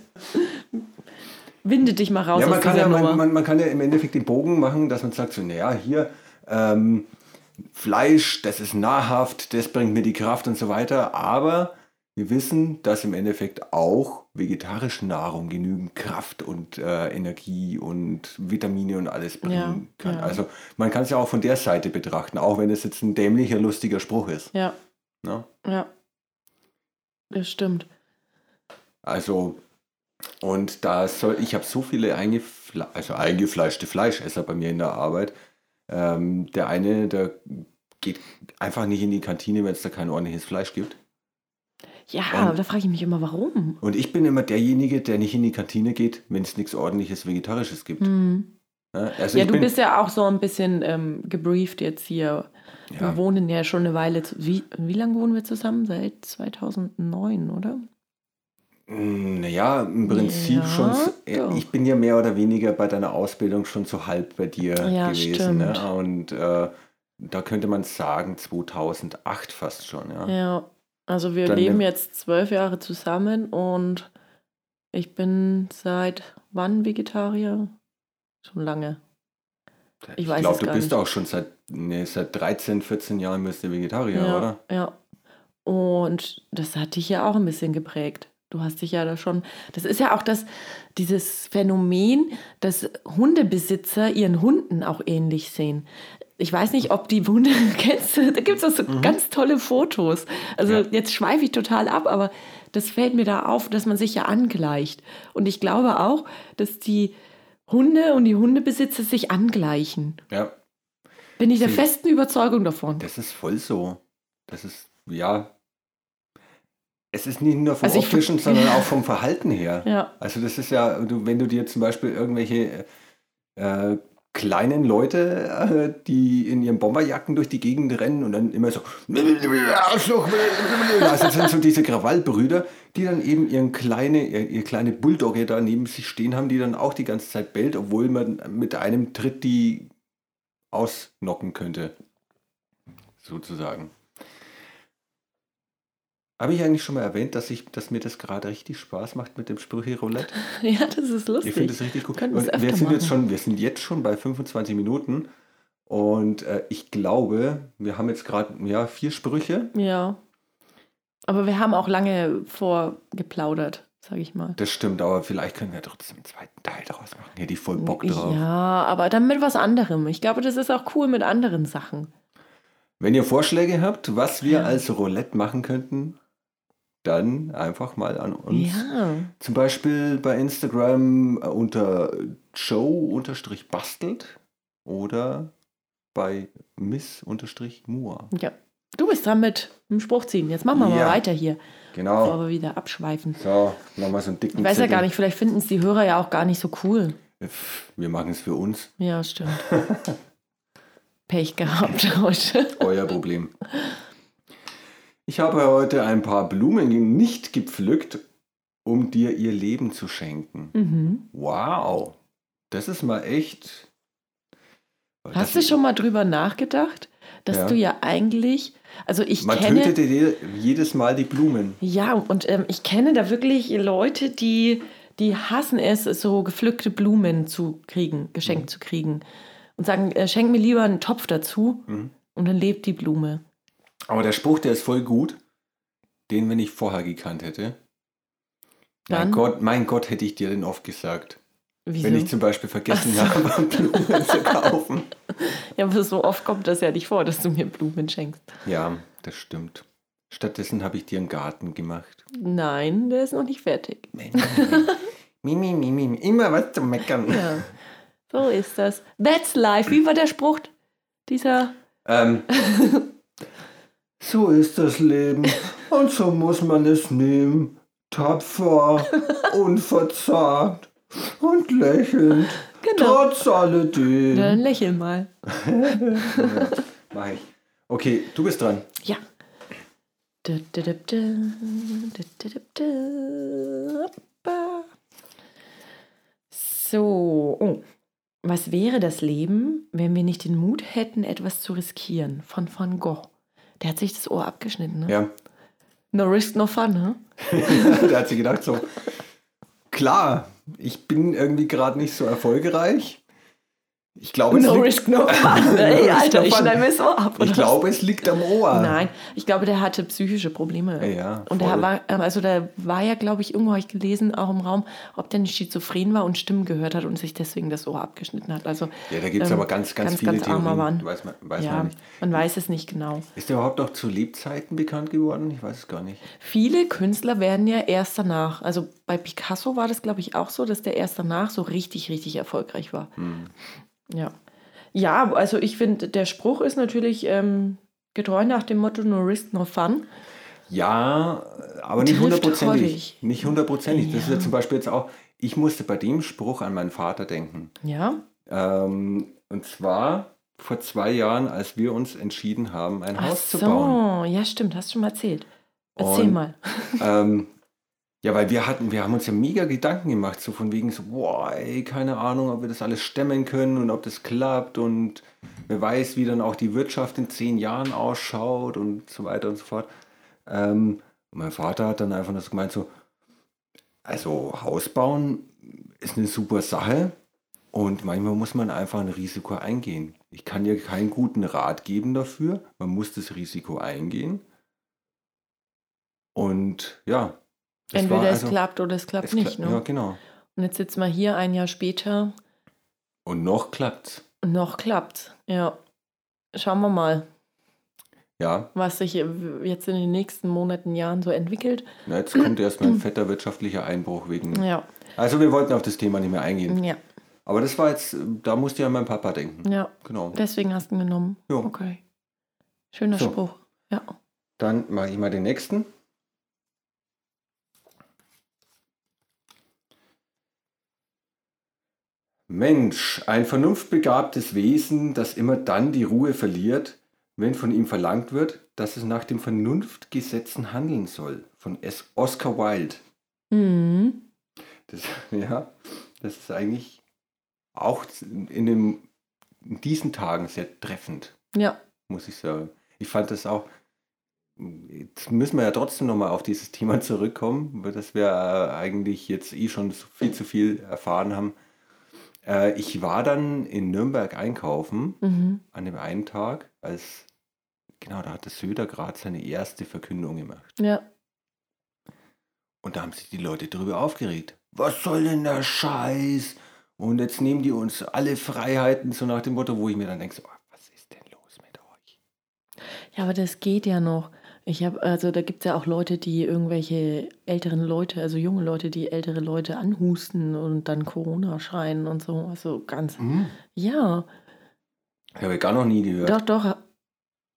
Winde dich mal raus Ja, man aus kann ja, man, man, man kann ja im Endeffekt den Bogen machen, dass man sagt so, naja, hier, ähm, Fleisch, das ist nahrhaft, das bringt mir die Kraft und so weiter, aber wir wissen, dass im Endeffekt auch vegetarische Nahrung genügend Kraft und äh, Energie und Vitamine und alles bringen Ja, kann. ja. Also man kann es ja auch von der Seite betrachten, auch wenn es jetzt ein dämlicher, lustiger Spruch ist. ja, Ne? ja. Das stimmt. Also, und da soll, ich habe so viele eingefle also eingefleischte Fleischesser bei mir in der Arbeit. Ähm, der eine, der geht einfach nicht in die Kantine, wenn es da kein ordentliches Fleisch gibt. Ja, Und- da frage ich mich immer, warum? Und ich bin immer derjenige, der nicht in die Kantine geht, wenn es nichts ordentliches Vegetarisches gibt. Hm. Ja, also Ja, du bin, bist ja auch so ein bisschen ähm, gebrieft jetzt hier. ja, Wir wohnen ja schon eine Weile. Wie, wie lange wohnen wir zusammen? Seit 2009, oder? Naja, im Prinzip Ja, schon. so- doch. Ich bin ja mehr oder weniger bei deiner Ausbildung schon so halb bei dir Ja, gewesen. Ne? Und äh, da könnte man sagen 2008 fast schon. Ja. Ja, also wir Dann leben jetzt zwölf Jahre zusammen und ich bin seit wann Vegetarier? Schon lange. Ich weiß glaube, du bist nicht. auch schon seit, nee, seit 13, 14 Jahren bist du Vegetarier, ja, oder? ja. Und das hat dich ja auch ein bisschen geprägt. Du hast dich ja da schon. Das ist ja auch das, dieses Phänomen, dass Hundebesitzer ihren Hunden auch ähnlich sehen. Ich weiß nicht, ob die Hunde kennst. Da gibt es auch so ganz tolle Fotos. Also Ja. jetzt schweife ich total ab, aber das fällt mir da auf, dass man sich ja angleicht. Und ich glaube auch, dass die Hunde und die Hundebesitzer sich angleichen. Ja, Bin ich der Sie- festen Überzeugung davon. das ist voll so. Das ist, ja. Es ist nicht nur vom Also ich- optischen, sondern auch vom Verhalten her. Ja, Also das ist ja, wenn du dir zum Beispiel irgendwelche äh, kleinen Leute, äh, die in ihren Bomberjacken durch die Gegend rennen und dann immer so, also das sind so diese Krawallbrüder, die dann eben ihren kleine, ihr, ihr kleine Bulldogge da neben sich stehen haben, die dann auch die ganze Zeit bellt, obwohl man mit einem Tritt die ausnocken könnte. Sozusagen. Habe ich eigentlich schon mal erwähnt, dass, ich, dass mir das gerade richtig Spaß macht mit dem Sprüche-Roulette? ja, das ist lustig. Ich finde es richtig gut. Und wir sind jetzt schon, wir sind jetzt schon bei 25 Minuten und äh, ich glaube, wir haben jetzt gerade ja vier Sprüche. Ja. Aber wir haben auch lange vorgeplaudert, sage ich mal. Das stimmt, aber vielleicht können wir trotzdem einen zweiten Teil daraus machen. Hätte ich voll Bock drauf. Ja, aber dann mit was anderem. Ich glaube, das ist auch cool mit anderen Sachen. Wenn ihr Vorschläge habt, was wir Ja. als Roulette machen könnten, dann einfach mal an uns. Ja. Zum Beispiel bei Instagram äh, unter Joe-bastelt oder bei Miss-Mua. ja. Du bist dran mit dem Spruch ziehen. Jetzt machen wir Ja. mal weiter hier, bevor Genau. wir wieder abschweifen. So, nochmal so einen dicken Ich weiß ja Zettel. gar nicht, vielleicht finden es die Hörer ja auch gar nicht so cool. Wir machen es für uns. Ja, stimmt. Pech gehabt heute. Euer Problem. Ich habe heute ein paar Blumen nicht gepflückt, um dir ihr Leben zu schenken. Mhm. Wow. Das ist mal echt. Hast du schon mal drüber nachgedacht, dass Ja. du ja eigentlich, also ich Man kenne, tötete je- jedes Mal die Blumen. ja, und ähm, ich kenne da wirklich Leute, die, die hassen es, so gepflückte Blumen zu kriegen, geschenkt Mhm. zu kriegen. Und sagen, äh, schenk mir lieber einen Topf dazu Mhm. und dann lebt die Blume. Aber der Spruch, der ist voll gut. Den, wenn ich vorher gekannt hätte. Mein Dann? Gott, mein Gott, hätte ich dir den oft gesagt. Wieso? Wenn ich zum Beispiel vergessen Ach habe, Blumen zu kaufen. ja, aber so oft kommt das ja nicht vor, dass du mir Blumen schenkst. Ja, das stimmt. Stattdessen habe ich dir einen Garten gemacht. Nein, der ist noch nicht fertig. Mimi, Mimi, Mimi, immer was zu meckern. Ja, so ist das. That's life. Wie war der Spruch? Dieser. Ähm, so ist das Leben und so muss man es nehmen. Tapfer, unverzagt und lächelnd, Genau. trotz alledem. Dann lächel mal. Mach ich. Okay, du bist dran. Ja. So. Oh. Was wäre das Leben, wenn wir nicht den Mut hätten, etwas zu riskieren? Von Van Gogh. Der hat sich das Ohr abgeschnitten, ne? Ja. No risk, no fun, ne? da hat sie gedacht so, klar, ich bin irgendwie gerade nicht so erfolgreich. Ich glaube, es No liegt, risk, no fun. Ey, Alter, ich schneide mir Ohr ab. ich oder glaube, es liegt am Ohr. Nein, ich glaube, der hatte psychische Probleme. Ja, und voll. der war, ähm, also da war ja, glaube ich, irgendwo habe ich gelesen, auch im Raum, ob der nicht schizophren war und Stimmen gehört hat und sich deswegen das Ohr abgeschnitten hat. Also Ja, da gibt es ähm, aber ganz, ganz, ganz, viele ganz armer Theorien. Mann. Weiß man, weiß ja, man nicht. man weiß es nicht genau. Ist der überhaupt noch zu Lebzeiten bekannt geworden? Ich weiß es gar nicht. Viele Künstler werden ja erst danach, also bei Picasso war das, glaube ich, auch so, dass der erst danach so richtig, richtig erfolgreich war. Hm. Ja. Ja, also ich finde, der Spruch ist natürlich ähm, getreu nach dem Motto No risk, no fun. Ja, aber nicht hundertprozentig. Nicht hundertprozentig. Das ist Ja. ja zum Beispiel jetzt auch, ich musste bei dem Spruch an meinen Vater denken. Ja, Ähm, und zwar vor zwei Jahren, als wir uns entschieden haben, ein Ach Haus so, zu bauen. ja stimmt, hast du schon mal erzählt. Erzähl Und- mal. Ähm, ja, weil wir hatten, wir haben uns ja mega Gedanken gemacht, so von wegen so, boah, ey, keine Ahnung, ob wir das alles stemmen können und ob das klappt und wer weiß, wie dann auch die Wirtschaft in zehn Jahren ausschaut und so weiter und so fort. Ähm, mein Vater hat dann einfach so gemeint so, also Haus bauen ist eine super Sache und manchmal muss man einfach ein Risiko eingehen. Ich kann dir keinen guten Rat geben dafür, man muss das Risiko eingehen. Und ja, das Entweder war es also- klappt oder es klappt es nicht. kla- Ne? Ja, genau. Und jetzt sitzen wir hier ein Jahr später Und noch klappt's. und noch klappt. Ja. Schauen wir mal, Ja, was sich jetzt in den nächsten Monaten, Jahren so entwickelt. na, jetzt kommt erstmal ein fetter wirtschaftlicher Einbruch wegen. Ja, Also wir wollten auf das Thema nicht mehr eingehen. ja, Aber das war jetzt, da musste ich an meinen Papa denken. ja. Genau. Deswegen hast du ihn genommen. Ja. Okay. Schöner So. Spruch. Ja. Dann mache ich mal den nächsten. Mensch, ein vernunftbegabtes Wesen, das immer dann die Ruhe verliert, wenn von ihm verlangt wird, dass es nach den Vernunftgesetzen handeln soll. Von S. Oscar Wilde. Mhm. Das, ja, das ist eigentlich auch in, dem, in diesen Tagen sehr treffend Ja. muss ich sagen. Ich fand das auch, jetzt müssen wir ja trotzdem nochmal auf dieses Thema zurückkommen, weil das wir äh, eigentlich jetzt eh schon viel zu viel erfahren haben. Äh, ich war dann in Nürnberg einkaufen Mhm. an dem einen Tag, als, genau, da hatte Söder gerade seine erste Verkündung gemacht. Ja. Und da haben sich die Leute darüber aufgeregt. Was soll denn der Scheiß? Und jetzt nehmen die uns alle Freiheiten, so nach dem Motto, wo ich mir dann denke, so, ah, was ist denn los mit euch? Ja, aber das geht ja noch. Ich habe, also da gibt es ja auch Leute, die irgendwelche älteren Leute, also junge Leute, die ältere Leute anhusten und dann Corona schreien und so. Also ganz. Mhm. Ja, Habe ich gar noch nie gehört. doch, doch.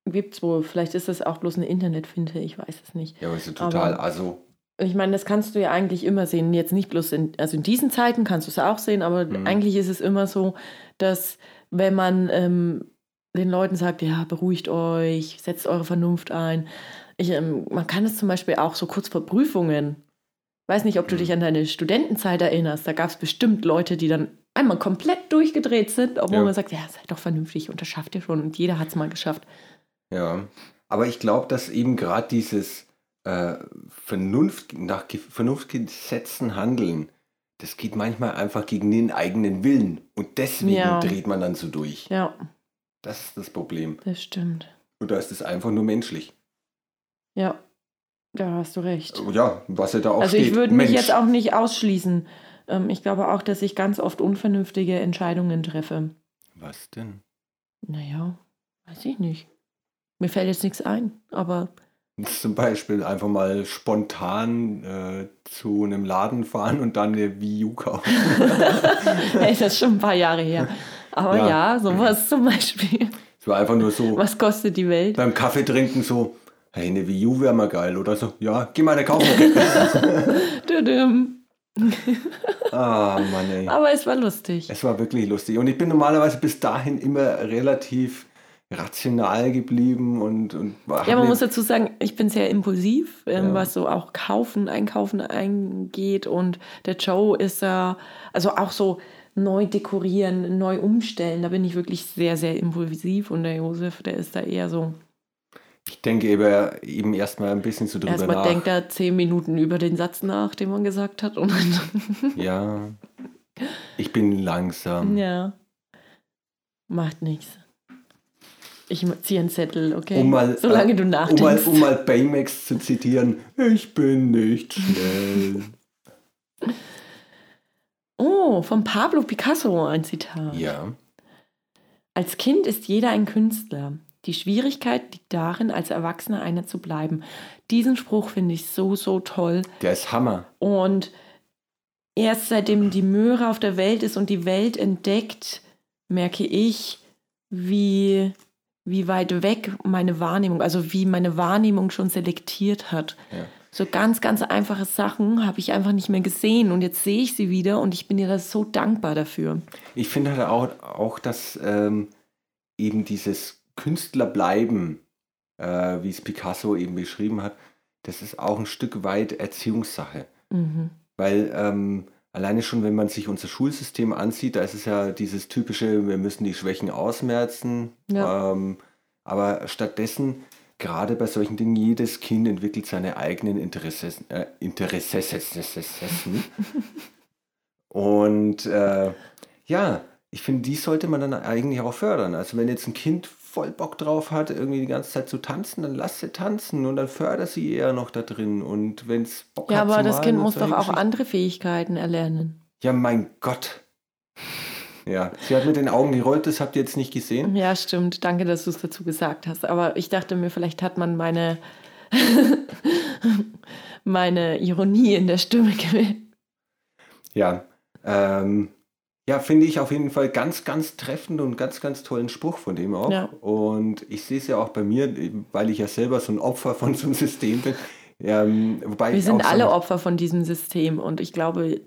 Gibt's wohl. Vielleicht ist das auch bloß eine Internetfinte, ich weiß es nicht. Ja, aber ist ja total, Aber- also, Ich meine, das kannst du ja eigentlich immer sehen. Jetzt nicht bloß in, also in diesen Zeiten kannst du es auch sehen, aber Mhm. eigentlich ist es immer so, dass wenn man ähm, den Leuten sagt, ja, beruhigt euch, setzt eure Vernunft ein. Ich, ähm, man kann es zum Beispiel auch so kurz vor Prüfungen. Weiß nicht, ob du Mhm. dich an deine Studentenzeit erinnerst. Da gab es bestimmt Leute, die dann einmal komplett durchgedreht sind, obwohl Ja. man sagt, ja, seid doch vernünftig und das schafft ihr schon. Und jeder hat es mal geschafft. ja. Aber ich glaube, dass eben gerade dieses äh, Vernunft, nach Ge- Vernunftgesetzen handeln, das geht manchmal einfach gegen den eigenen Willen. Und deswegen Ja. dreht man dann so durch. Ja, Das ist das Problem. das stimmt. Und da ist es einfach nur menschlich. Ja, da hast du recht. Ja, was ja da auch Also steht. ich würde mich jetzt auch nicht ausschließen. Ähm, ich glaube auch, dass ich ganz oft unvernünftige Entscheidungen treffe. Was denn? Naja, weiß ich nicht. Mir fällt jetzt nichts ein, aber Zum Beispiel einfach mal spontan äh, zu einem Laden fahren und dann eine Wii U kaufen. hey, das ist schon ein paar Jahre her. Aber Ja. ja, sowas zum Beispiel. Es war einfach nur so Was kostet die Welt? beim Kaffee trinken so, hey, eine Wii U wäre mal geil oder so. Ja, geh mal eine kaufen. Ah, Mann, ey. Aber es war lustig. Es war wirklich lustig. Und ich bin normalerweise bis dahin immer relativ rational geblieben und, und Ja, man mir- muss dazu sagen, ich bin sehr impulsiv, ähm, Ja. was so auch Kaufen, Einkaufen eingeht. Und der Joe ist ja, also auch so neu dekorieren, neu umstellen. Da bin ich wirklich sehr, sehr impulsiv. Und der Josef, der ist da eher so. Ich denke eben, eben erstmal ein bisschen so drüber Erstmal nach. denkt er zehn Minuten über den Satz nach, den man gesagt hat. Und Ja, ich bin langsam. ja, macht nichts. Ich ziehe einen Zettel, okay? Um mal, Solange äh, du Um mal, nachdenkst. um mal Baymax zu zitieren, ich bin nicht schnell. Oh, von Pablo Picasso ein Zitat. ja, Als Kind ist jeder ein Künstler. Die Schwierigkeit liegt darin, als Erwachsener einer zu bleiben. Diesen Spruch finde ich so, so toll. der ist Hammer. Und erst seitdem die Möhre auf der Welt ist und die Welt entdeckt, merke ich, wie, wie weit weg meine Wahrnehmung, also wie meine Wahrnehmung schon selektiert hat. Ja. So ganz, ganz einfache Sachen habe ich einfach nicht mehr gesehen und jetzt sehe ich sie wieder und ich bin ihr das so dankbar dafür. Ich finde halt auch, auch dass ähm, eben dieses Künstlerbleiben, äh, wie es Picasso eben beschrieben hat, das ist auch ein Stück weit Erziehungssache. Mhm. Weil ähm, alleine schon, wenn man sich unser Schulsystem ansieht, da ist es ja dieses typische, wir müssen die Schwächen ausmerzen. Ja. Ähm, aber stattdessen, gerade bei solchen Dingen, jedes Kind entwickelt seine eigenen Interessen. Äh, Interessen. Und äh, ja, ich finde, die sollte man dann eigentlich auch fördern. Also wenn jetzt ein Kind voll Bock drauf hat, irgendwie die ganze Zeit zu tanzen, dann lass sie tanzen und dann förder sie eher noch da drin. Und wenn es Bock Ja, hat aber zu das Kind muss doch auch andere Fähigkeiten erlernen. Ja, mein Gott. Ja, sie hat mit den Augen gerollt, das habt ihr jetzt nicht gesehen. Ja, stimmt. Danke, dass du es dazu gesagt hast. Aber ich dachte mir, vielleicht hat man meine, meine Ironie in der Stimme gewählt. Ja, ähm, ja, finde ich auf jeden Fall ganz, ganz treffend und ganz, ganz tollen Spruch von dem auch. Ja. Und ich sehe es ja auch bei mir, weil ich ja selber so ein Opfer von so einem System bin. Ähm, wobei Wir sind alle so, Opfer von diesem System und ich glaube,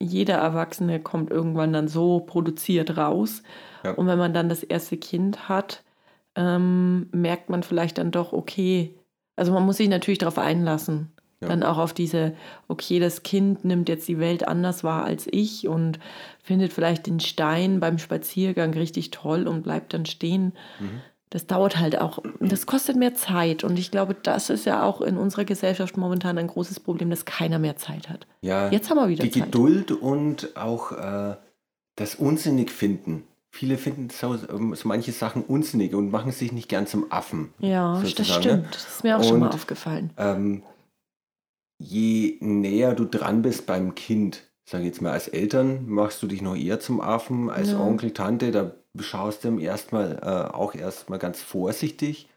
jeder Erwachsene kommt irgendwann dann so produziert raus. Ja. Und wenn man dann das erste Kind hat, ähm, merkt man vielleicht dann doch, okay, also man muss sich natürlich darauf einlassen. Ja. Dann auch auf diese, okay, das Kind nimmt jetzt die Welt anders wahr als ich und findet vielleicht den Stein beim Spaziergang richtig toll und bleibt dann stehen. Mhm. Das dauert halt auch, das kostet mehr Zeit. Und ich glaube, das ist ja auch in unserer Gesellschaft momentan ein großes Problem, dass keiner mehr Zeit hat. ja, Jetzt haben wir wieder die Zeit. Geduld und auch äh, das Unsinnig finden. Viele finden so, ähm, so manche Sachen unsinnig und machen sich nicht gern zum Affen. Ja, das sozusagen, stimmt. ne? Das ist mir auch schon mal Und- aufgefallen. ähm, je näher du dran bist beim Kind, sag ich jetzt mal als Eltern, machst du dich noch eher zum Affen, als Ja. Onkel, Tante, da schaust du erstmal äh, auch erstmal ganz vorsichtig.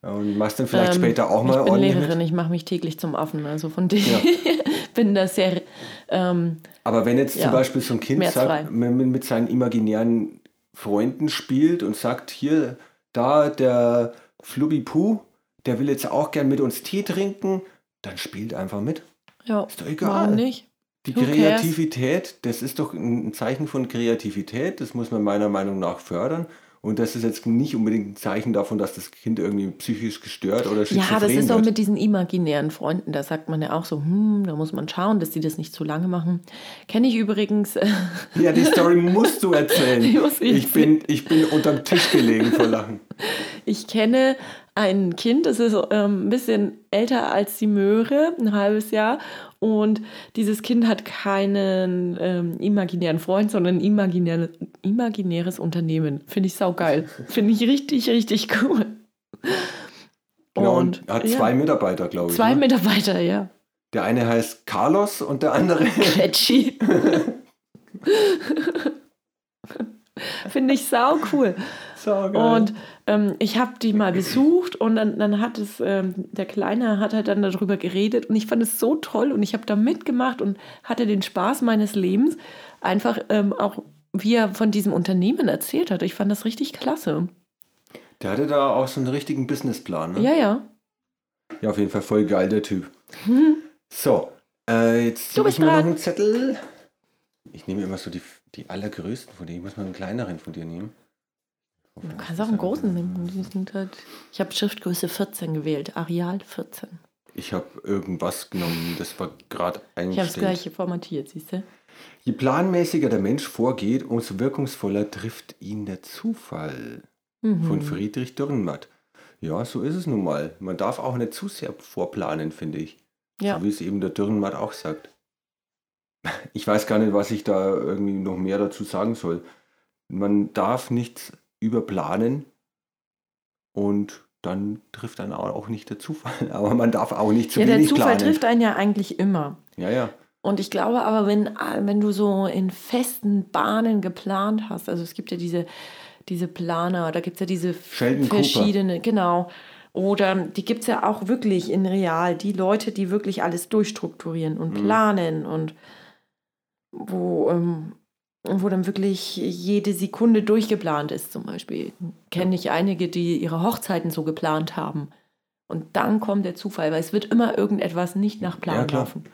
Und machst dann vielleicht ähm, später auch mal Ich bin Lehrerin, mit? ich mache mich täglich zum Affen, also von dem ja. bin da sehr. Ähm, Aber wenn jetzt ja, zum Beispiel so ein Kind sagt, mit, seinen imaginären Freunden spielt und sagt, hier, da der Flubby Poo, der will jetzt auch gern mit uns Tee trinken, dann spielt einfach mit. Ja, ist doch egal. Nicht? Die Who Kreativität, cares? das ist doch ein Zeichen von Kreativität, das muss man meiner Meinung nach fördern. Und das ist jetzt nicht unbedingt ein Zeichen davon, dass das Kind irgendwie psychisch gestört oder schizophren Ja, das ist auch mit diesen imaginären Freunden. Da sagt man ja auch so, hm, da muss man schauen, dass die das nicht zu lange machen. Kenne ich übrigens. ja, die Story musst du erzählen. ich, ich, bin, ich bin unterm Tisch gelegen vor Lachen. Ich kenne ein Kind, das ist ähm, ein bisschen älter als die Möhre, ein halbes Jahr. Und dieses Kind hat keinen ähm, imaginären Freund, sondern ein imaginäre, imaginäres Unternehmen. Finde ich saugeil. Finde ich richtig, richtig cool. Genau, und, und hat zwei ja. Mitarbeiter, glaube ich. Zwei ne? Mitarbeiter, ja. Der eine heißt Carlos und der andere. Quetschi. Finde ich sau cool. So und ähm, ich habe die mal besucht und dann, dann hat es, ähm, der Kleine hat halt dann darüber geredet und ich fand es so toll und ich habe da mitgemacht und hatte den Spaß meines Lebens. Einfach ähm, auch, wie er von diesem Unternehmen erzählt hat. Ich fand das richtig klasse. Der hatte da auch so einen richtigen Businessplan, ne? Ja, ja. Ja, auf jeden Fall voll geil, der Typ. Hm. So, äh, jetzt ziehe ich mir noch einen Zettel. Ich nehme immer so die, die allergrößten von dir. Ich muss mal einen kleineren von dir nehmen. Du kannst auch einen großen nehmen. Halt ich habe Schriftgröße 14 gewählt, Areal 14. Ich habe irgendwas genommen, das war gerade eingestellt. Ich habe das gleiche formatiert, siehst du? Je planmäßiger der Mensch vorgeht, umso wirkungsvoller trifft ihn der Zufall. Mhm. Von Friedrich Dürrenmatt. Ja, so ist es nun mal. Man darf auch nicht zu sehr vorplanen, finde ich. Ja. So wie es eben der Dürrenmatt auch sagt. Ich weiß gar nicht, was ich da irgendwie noch mehr dazu sagen soll. Man darf nichts überplanen und dann trifft dann auch nicht der Zufall. Aber man darf auch nicht zu ja, wenig planen. Ja, der Zufall planen. trifft einen ja eigentlich immer. Ja, ja. Und ich glaube aber, wenn, wenn du so in festen Bahnen geplant hast, also es gibt ja diese, diese Planer, da gibt es ja diese Sheldon verschiedene, Cooper. genau. Oder die gibt es ja auch wirklich in real, die Leute, die wirklich alles durchstrukturieren und mhm. planen und wo ähm, wo dann wirklich jede Sekunde durchgeplant ist, zum Beispiel. Kenne ich einige, die ihre Hochzeiten so geplant haben. Und dann kommt der Zufall, weil es wird immer irgendetwas nicht nach Plan ja, laufen.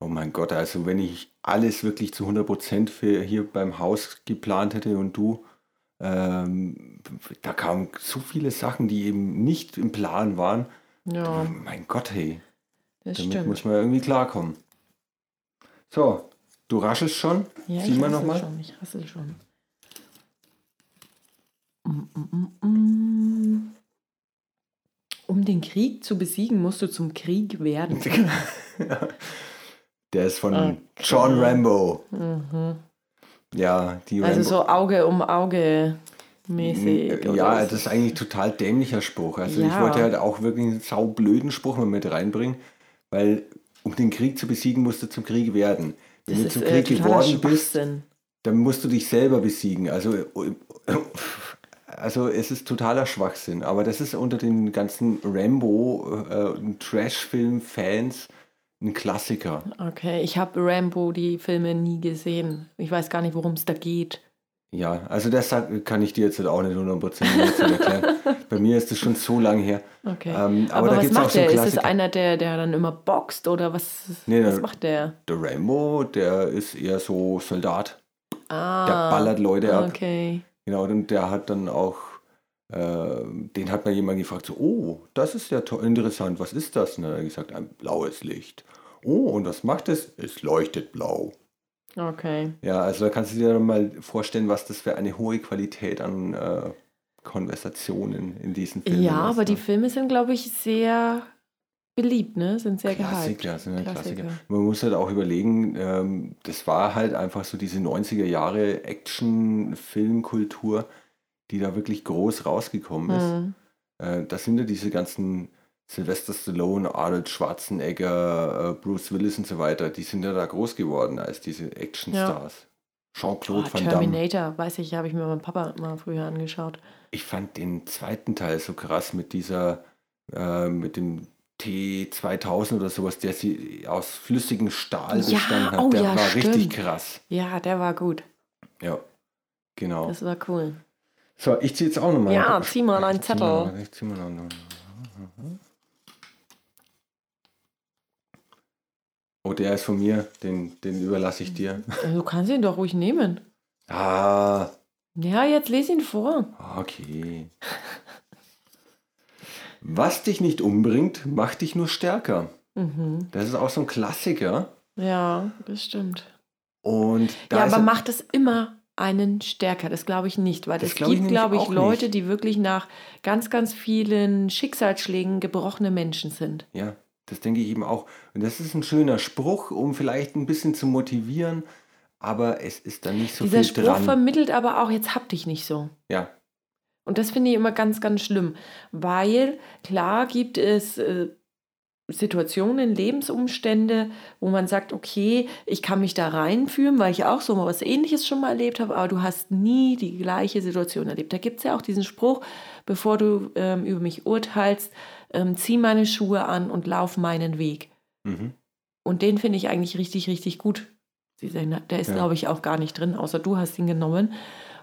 Oh mein Gott, also wenn ich alles wirklich zu 100% für hier beim Haus geplant hätte und du, ähm, da kamen so viele Sachen, die eben nicht im Plan waren. Ja. Mein Gott, hey. Das Damit stimmt. muss man irgendwie klarkommen. So, Du raschelst schon? Ja, Sieh ich mal noch mal. schon. Ich rassel schon. Um den Krieg zu besiegen, musst du zum Krieg werden. Der ist von okay. John Rambo. Mhm. Ja, die Also Rambo. so Auge um Auge mäßig. Ja, das ist eigentlich ein total dämlicher Spruch. Also ja. ich wollte halt auch wirklich einen saublöden Spruch mal mit reinbringen, weil um den Krieg zu besiegen, musst du zum Krieg werden. Wenn das du äh, Krieg geworden bist, dann musst du dich selber besiegen. Also, also es ist totaler Schwachsinn. Aber das ist unter den ganzen Rambo äh, Trash-Film-Fans ein Klassiker. Okay, ich habe Rambo die Filme nie gesehen. Ich weiß gar nicht, worum es da geht. Ja, also das kann ich dir jetzt auch nicht 100% erklären. Bei mir ist das schon so lange her. Okay. Ähm, aber, aber da was macht auch so der? Ist es einer, der, der dann immer boxt oder was, nee, was der, macht der? Der Rambo, der ist eher so Soldat. Ah, der ballert Leute ab. Okay. Genau, und der hat dann auch, äh, den hat mal jemand gefragt, so, oh, das ist ja interessant, was ist das? Und dann hat er gesagt, ein blaues Licht. Oh, und was macht es? Es leuchtet blau. Okay. Ja, also da kannst du dir mal vorstellen, was das für eine hohe Qualität an äh, Konversationen in diesen Filmen Ja, ist, aber ne? die Filme sind, glaube ich, sehr beliebt, ne? Sind sehr Klassiker, gehypt. sind ja Klassiker. Klassiker. Man muss halt auch überlegen, ähm, das war halt einfach so diese 90er Jahre Action-Filmkultur, die da wirklich groß rausgekommen ist. Mhm. Äh, das sind ja diese ganzen Sylvester Stallone, Arnold Schwarzenegger, äh, Bruce Willis und so weiter, die sind ja da groß geworden als diese Actionstars. Ja. Jean-Claude oh, Van Damme. Terminator, weiß ich, habe ich mir meinem Papa mal früher angeschaut. Ich fand den zweiten Teil so krass mit dieser äh, mit dem T2000 oder sowas, der sie aus flüssigem Stahl Ja, bestanden hat, oh der ja, war richtig stimmt. krass. Ja, der war gut. Ja, genau. Das war cool. So, ich ziehe jetzt auch nochmal. Ja, zieh mal einen Zettel. Ich zieh mal noch. noch- Oh, der ist von mir, den, den überlasse ich dir. Du kannst ihn doch ruhig nehmen. Ah, Ja, jetzt lese ihn vor. okay. Was dich nicht umbringt, macht dich nur stärker. Mhm. Das ist auch so ein Klassiker. Ja, das stimmt. Und ja, aber er- macht es immer einen stärker? Das glaube ich nicht, weil es gibt, glaube ich, Leute, nicht. die wirklich nach ganz, ganz vielen Schicksalsschlägen gebrochene Menschen sind. Ja, das denke ich eben auch. Und das ist ein schöner Spruch, um vielleicht ein bisschen zu motivieren, aber es ist dann nicht so Dieser viel Spruch dran. vermittelt aber auch, jetzt hab dich nicht so. Ja, Und das finde ich immer ganz, ganz schlimm, weil klar gibt es äh, Situationen, Lebensumstände, wo man sagt, okay, ich kann mich da reinfühlen, weil ich auch so mal was Ähnliches schon mal erlebt habe, aber du hast nie die gleiche Situation erlebt. Da gibt es ja auch diesen Spruch, bevor du ähm, über mich urteilst, ähm, zieh meine Schuhe an und lauf meinen Weg. mhm. Und den finde ich eigentlich richtig, richtig gut. Der ist, Ja. glaube ich, auch gar nicht drin, außer du hast ihn genommen,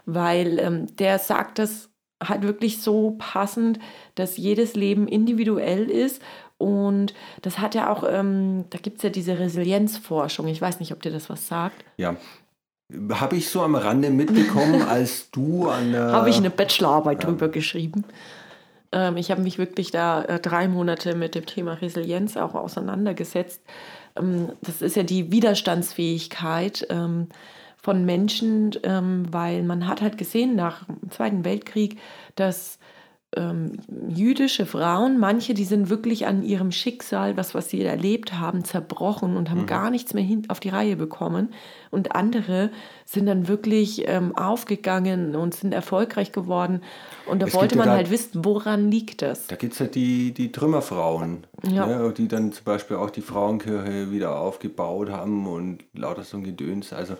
weil ähm, der sagt das halt wirklich so passend, dass jedes Leben individuell ist. Und das hat ja auch, ähm, da gibt es ja diese Resilienzforschung. Ich weiß nicht, ob dir das was sagt. ja. Habe ich so am Rande mitbekommen, als du an der... Habe ich eine Bachelorarbeit ja. drüber geschrieben. Ähm, ich habe mich wirklich da äh, drei Monate mit dem Thema Resilienz auch auseinandergesetzt. Ähm, das ist ja die Widerstandsfähigkeit ähm, von Menschen, weil man hat halt gesehen nach dem Zweiten Weltkrieg, dass ähm, jüdische Frauen, manche, die sind wirklich an ihrem Schicksal, was, was sie erlebt haben, zerbrochen und haben Mhm. gar nichts mehr hin, auf die Reihe bekommen. Und andere sind dann wirklich ähm, aufgegangen und sind erfolgreich geworden. Und da Es wollte ja man da- halt wissen, woran liegt das? Da gibt es ja die, die Trümmerfrauen, Ja. ne, die dann zum Beispiel auch die Frauenkirche wieder aufgebaut haben und lauter so ein Gedöns. Also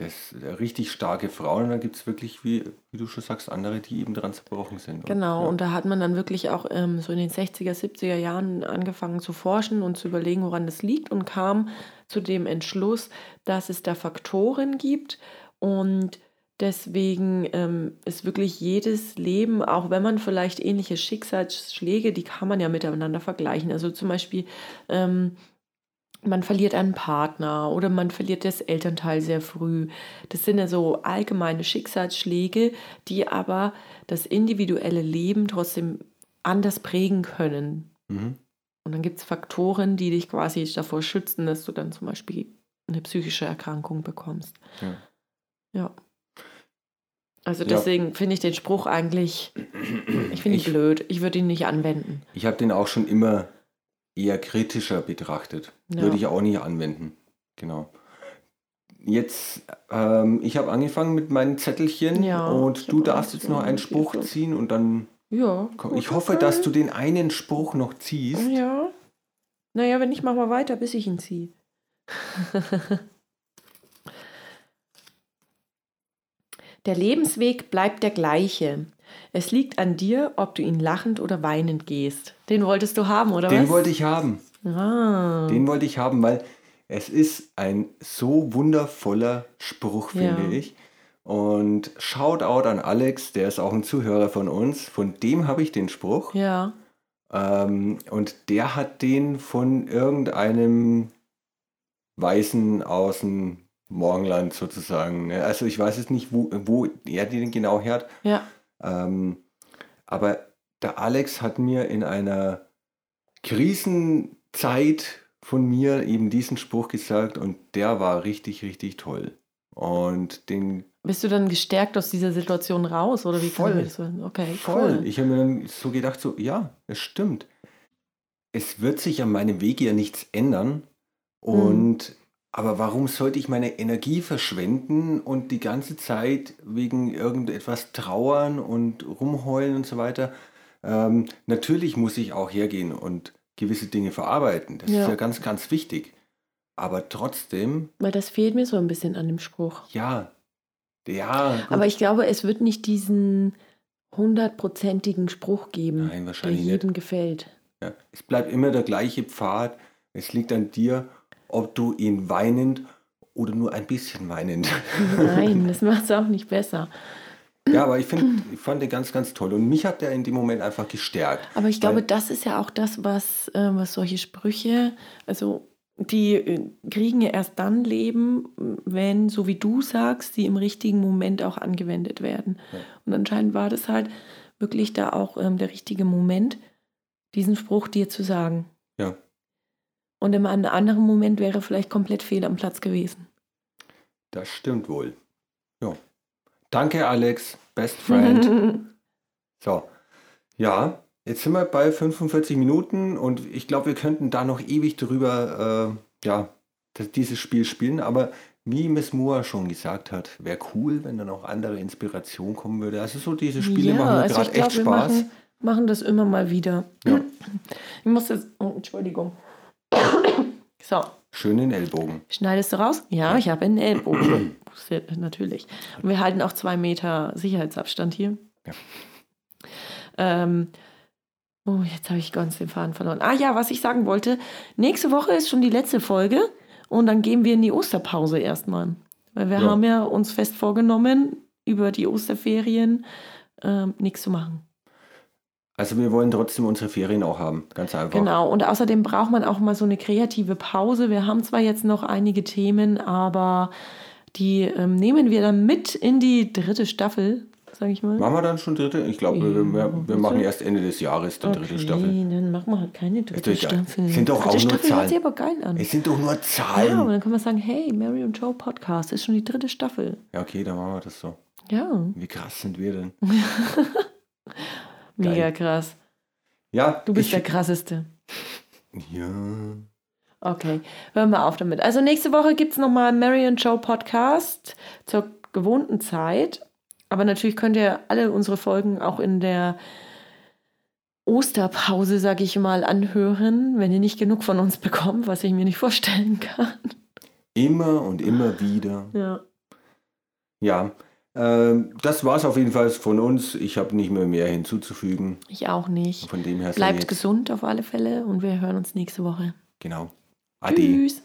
das äh, richtig starke Frauen. Und dann gibt es wirklich, wie, wie du schon sagst, andere, die eben dran zerbrochen sind. Genau, ja. und da hat man dann wirklich auch ähm, so in den 60er, 70er Jahren angefangen zu forschen und zu überlegen, woran das liegt und kam zu dem Entschluss, dass es da Faktoren gibt und deswegen ähm, ist wirklich jedes Leben, auch wenn man vielleicht ähnliche Schicksalsschläge, die kann man ja miteinander vergleichen. Also zum Beispiel, ähm, man verliert einen Partner oder man verliert das Elternteil sehr früh. Das sind ja so allgemeine Schicksalsschläge, die aber das individuelle Leben trotzdem anders prägen können. Mhm. Und dann gibt es Faktoren, die dich quasi davor schützen, dass du dann zum Beispiel eine psychische Erkrankung bekommst. Ja. Ja. Also Ja. deswegen finde ich den Spruch eigentlich, ich finde ihn blöd. Ich würde ihn nicht anwenden. Ich habe den auch schon immer eher kritischer betrachtet. Ja. Würde ich auch nicht anwenden. Genau. Jetzt, ähm, ich habe angefangen mit meinen Zettelchen Ja, ich und du darfst jetzt noch einen Spruch ziehen und dann Ja. komm. Ich hoffe, dass du den einen Spruch noch ziehst. Ja. Naja, wenn nicht, mach mal weiter, bis ich ihn ziehe. Der Lebensweg bleibt der gleiche. Es liegt an dir, ob du ihn lachend oder weinend gehst. Den wolltest du haben, oder Den was? wollte ich haben. Ah. Den wollte ich haben, weil es ist ein so wundervoller Spruch, finde Ja. ich. Und Shoutout an Alex, der ist auch ein Zuhörer von uns. Von dem habe ich den Spruch. Ja. Ähm, und der hat den von irgendeinem Weißen aus dem Morgenland sozusagen. ne? Also ich weiß jetzt nicht, wo, wo er den genau hört. Ja. Ähm, aber der Alex hat mir in einer Krisenzeit von mir eben diesen Spruch gesagt und der war richtig, richtig toll. Und den Bist du dann gestärkt aus dieser Situation raus, oder wie kann Voll. ich das so- Okay, voll. cool. Ich habe mir dann so gedacht, so, ja, es stimmt. Es wird sich an meinem Weg ja nichts ändern. Und aber warum sollte ich meine Energie verschwenden und die ganze Zeit wegen irgendetwas trauern und rumheulen und so weiter? Ähm, natürlich muss ich auch hergehen und gewisse Dinge verarbeiten. Das Ja. ist ja ganz, ganz wichtig. Aber trotzdem, Weil das fehlt mir so ein bisschen an dem Spruch. ja, ja, gut. Aber ich glaube, es wird nicht diesen hundertprozentigen Spruch geben, Nein, der wahrscheinlich nicht. jedem gefällt. Ja. Es bleibt immer der gleiche Pfad. Es liegt an dir, ob du ihn weinend oder nur ein bisschen weinend. Nein, das macht es auch nicht besser. Ja, aber ich, find, ich fand den ganz, ganz toll. Und mich hat der in dem Moment einfach gestärkt. Aber ich glaube, das ist ja auch das, was, äh, was solche Sprüche, also die äh, kriegen ja erst dann Leben, wenn, so wie du sagst, sie im richtigen Moment auch angewendet werden. Ja. Und anscheinend war das halt wirklich da auch ähm, der richtige Moment, diesen Spruch dir zu sagen. Ja. Und in einem anderen Moment wäre vielleicht komplett fehl am Platz gewesen. Das stimmt wohl. Ja. Danke, Alex. Best Friend. so. Ja, jetzt sind wir bei 45 Minuten und ich glaube, wir könnten da noch ewig drüber, äh, ja, das, dieses Spiel spielen. Aber wie Miss Moore schon gesagt hat, wäre cool, wenn dann auch andere Inspiration kommen würde. Also so diese Spiele ja, machen also gerade echt Spaß. Machen, machen, das immer mal wieder. Ja. Ich muss jetzt, oh, Entschuldigung. So. Schönen Ellbogen. Schneidest du raus? Ja, ich habe einen Ellbogen. Natürlich. Und wir halten auch zwei Meter Sicherheitsabstand hier. Ja. Ähm, oh, jetzt habe ich ganz den Faden verloren. Ah ja, was ich sagen wollte. Nächste Woche ist schon die letzte Folge und dann gehen wir in die Osterpause erstmal. Weil wir ja. haben ja uns fest vorgenommen, über die Osterferien ähm, nichts zu machen. Also wir wollen trotzdem unsere Ferien auch haben, ganz einfach. Genau, und außerdem braucht man auch mal so eine kreative Pause. Wir haben zwar jetzt noch einige Themen, aber die ähm, nehmen wir dann mit in die dritte Staffel, sage ich mal. Machen wir dann schon dritte? Ich glaube, ja, wir, wir, machen erst Ende des Jahres die okay, dritte Staffel. dann machen wir halt keine dritte Staffel. Es sind doch dritte auch nur Staffel Zahlen. Hört sich aber geil an. Es sind doch nur Zahlen. Ja, und dann kann man sagen, hey, Mary und Joe Podcast ist schon die dritte Staffel. Ja, okay, dann machen wir das so. Ja. Wie krass sind wir denn? Mega krass. Ja. Du bist ich, der krasseste. Ja. Okay, hören wir auf damit. Also nächste Woche gibt es nochmal Marion Joe Podcast zur gewohnten Zeit. Aber natürlich könnt ihr alle unsere Folgen auch in der Osterpause, sage ich mal, anhören, wenn ihr nicht genug von uns bekommt, was ich mir nicht vorstellen kann. Immer und immer wieder. Ja. Ja, ähm, das war es auf jeden Fall von uns. Ich habe nicht mehr mehr hinzuzufügen. Ich auch nicht. Von dem her Bleibt gesund auf alle Fälle und wir hören uns nächste Woche. Genau. Ade. Tschüss.